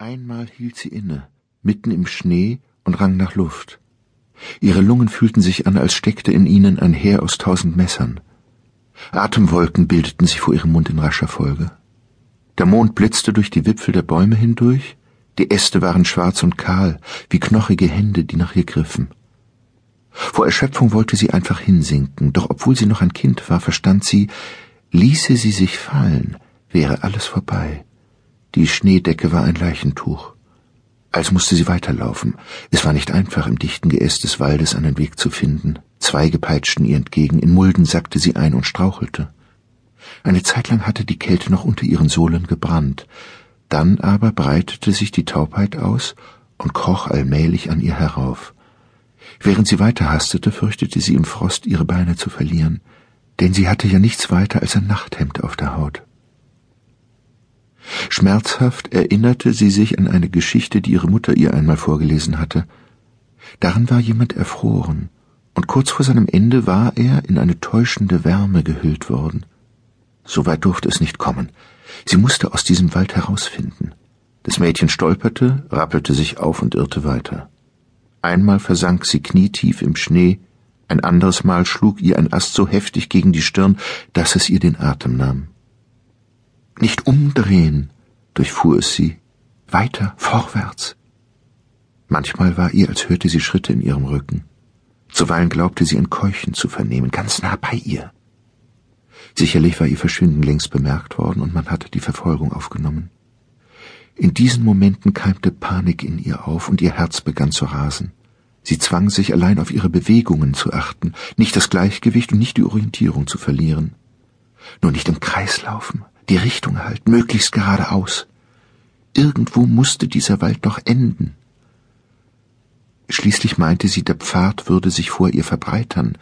Einmal hielt sie inne, mitten im Schnee und rang nach Luft. Ihre Lungen fühlten sich an, als steckte in ihnen ein Heer aus tausend Messern. Atemwolken bildeten sich vor ihrem Mund in rascher Folge. Der Mond blitzte durch die Wipfel der Bäume hindurch, die Äste waren schwarz und kahl, wie knochige Hände, die nach ihr griffen. Vor Erschöpfung wollte sie einfach hinsinken, doch obwohl sie noch ein Kind war, verstand sie, ließe sie sich fallen, wäre alles vorbei. Die Schneedecke war ein Leichentuch. Als musste sie weiterlaufen. Es war nicht einfach, im dichten Geäst des Waldes einen Weg zu finden. Zweige peitschten ihr entgegen, in Mulden sackte sie ein und strauchelte. Eine Zeit lang hatte die Kälte noch unter ihren Sohlen gebrannt, dann aber breitete sich die Taubheit aus und kroch allmählich an ihr herauf. Während sie weiterhastete, fürchtete sie im Frost ihre Beine zu verlieren, denn sie hatte ja nichts weiter als ein Nachthemd auf der Haut. Schmerzhaft erinnerte sie sich an eine Geschichte, die ihre Mutter ihr einmal vorgelesen hatte. Darin war jemand erfroren, und kurz vor seinem Ende war er in eine täuschende Wärme gehüllt worden. So weit durfte es nicht kommen. Sie musste aus diesem Wald herausfinden. Das Mädchen stolperte, rappelte sich auf und irrte weiter. Einmal versank sie knietief im Schnee, ein anderes Mal schlug ihr ein Ast so heftig gegen die Stirn, dass es ihr den Atem nahm. Nicht umdrehen, durchfuhr es sie, weiter, vorwärts. Manchmal war ihr, als hörte sie Schritte in ihrem Rücken. Zuweilen glaubte sie ein Keuchen zu vernehmen, ganz nah bei ihr. Sicherlich war ihr Verschwinden längst bemerkt worden und man hatte die Verfolgung aufgenommen. In diesen Momenten keimte Panik in ihr auf und ihr Herz begann zu rasen. Sie zwang sich allein auf ihre Bewegungen zu achten, nicht das Gleichgewicht und nicht die Orientierung zu verlieren. Nur nicht im Kreis laufen, die Richtung halten, möglichst geradeaus. Irgendwo musste dieser Wald doch enden. Schließlich meinte sie, der Pfad würde sich vor ihr verbreitern,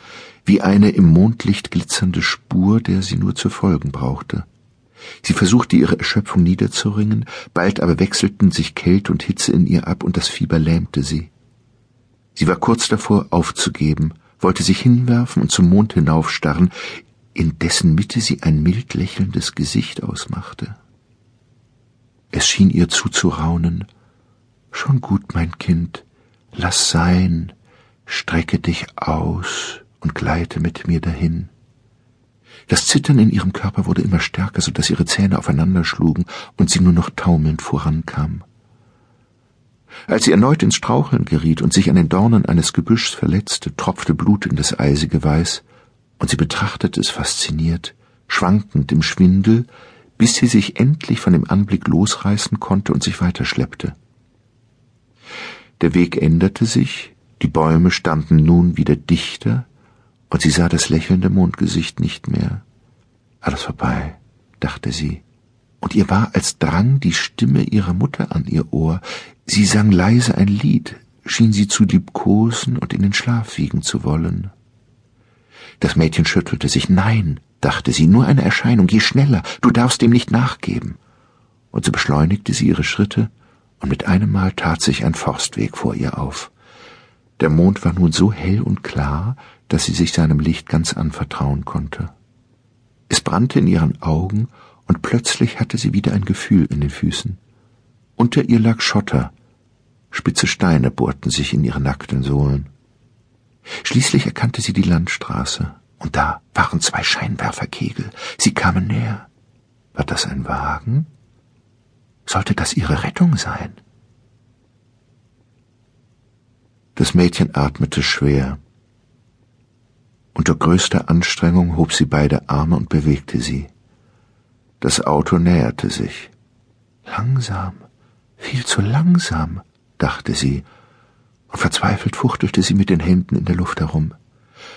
wie eine im Mondlicht glitzernde Spur, der sie nur zu folgen brauchte. Sie versuchte ihre Erschöpfung niederzuringen, bald aber wechselten sich Kälte und Hitze in ihr ab und das Fieber lähmte sie. Sie war kurz davor aufzugeben, wollte sich hinwerfen und zum Mond hinaufstarren, in dessen Mitte sie ein mild lächelndes Gesicht ausmachte. Es schien ihr zuzuraunen. Schon gut, mein Kind, lass sein, strecke dich aus und gleite mit mir dahin. Das Zittern in ihrem Körper wurde immer stärker, so dass ihre Zähne aufeinander schlugen und sie nur noch taumelnd vorankam. Als sie erneut ins Straucheln geriet und sich an den Dornen eines Gebüschs verletzte, tropfte Blut in das eisige Weiß, und sie betrachtete es fasziniert, schwankend im Schwindel, bis sie sich endlich von dem Anblick losreißen konnte und sich weiterschleppte. Der Weg änderte sich, die Bäume standen nun wieder dichter, und sie sah das lächelnde Mondgesicht nicht mehr. Alles vorbei, dachte sie, und ihr war, als drang die Stimme ihrer Mutter an ihr Ohr, sie sang leise ein Lied, schien sie zu liebkosen und in den Schlaf wiegen zu wollen. Das Mädchen schüttelte sich. Nein, dachte sie, nur eine Erscheinung, geh schneller, du darfst dem nicht nachgeben. Und so beschleunigte sie ihre Schritte, und mit einem Mal tat sich ein Forstweg vor ihr auf. Der Mond war nun so hell und klar, dass sie sich seinem Licht ganz anvertrauen konnte. Es brannte in ihren Augen, und plötzlich hatte sie wieder ein Gefühl in den Füßen. Unter ihr lag Schotter, spitze Steine bohrten sich in ihre nackten Sohlen. Schließlich erkannte sie die Landstraße, und da waren zwei Scheinwerferkegel. Sie kamen näher. War das ein Wagen? Sollte das ihre Rettung sein? Das Mädchen atmete schwer. Unter größter Anstrengung hob sie beide Arme und bewegte sie. Das Auto näherte sich. Langsam, viel zu langsam, dachte sie verzweifelt fuchtelte sie mit den Händen in der Luft herum.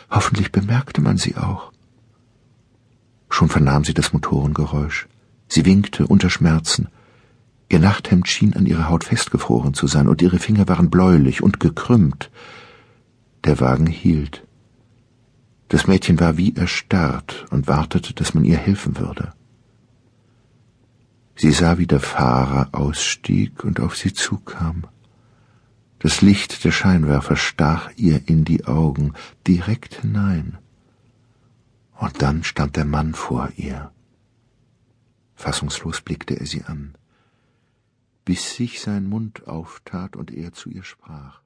Hoffentlich bemerkte man sie auch. Schon vernahm sie das Motorengeräusch. Sie winkte unter Schmerzen. Ihr Nachthemd schien an ihrer Haut festgefroren zu sein, und ihre Finger waren bläulich und gekrümmt. Der Wagen hielt. Das Mädchen war wie erstarrt und wartete, dass man ihr helfen würde. Sie sah, wie der Fahrer ausstieg und auf sie zukam. Das Licht der Scheinwerfer stach ihr in die Augen, direkt hinein. Und dann stand der Mann vor ihr. Fassungslos blickte er sie an. bis sich sein Mund auftat und er zu ihr sprach.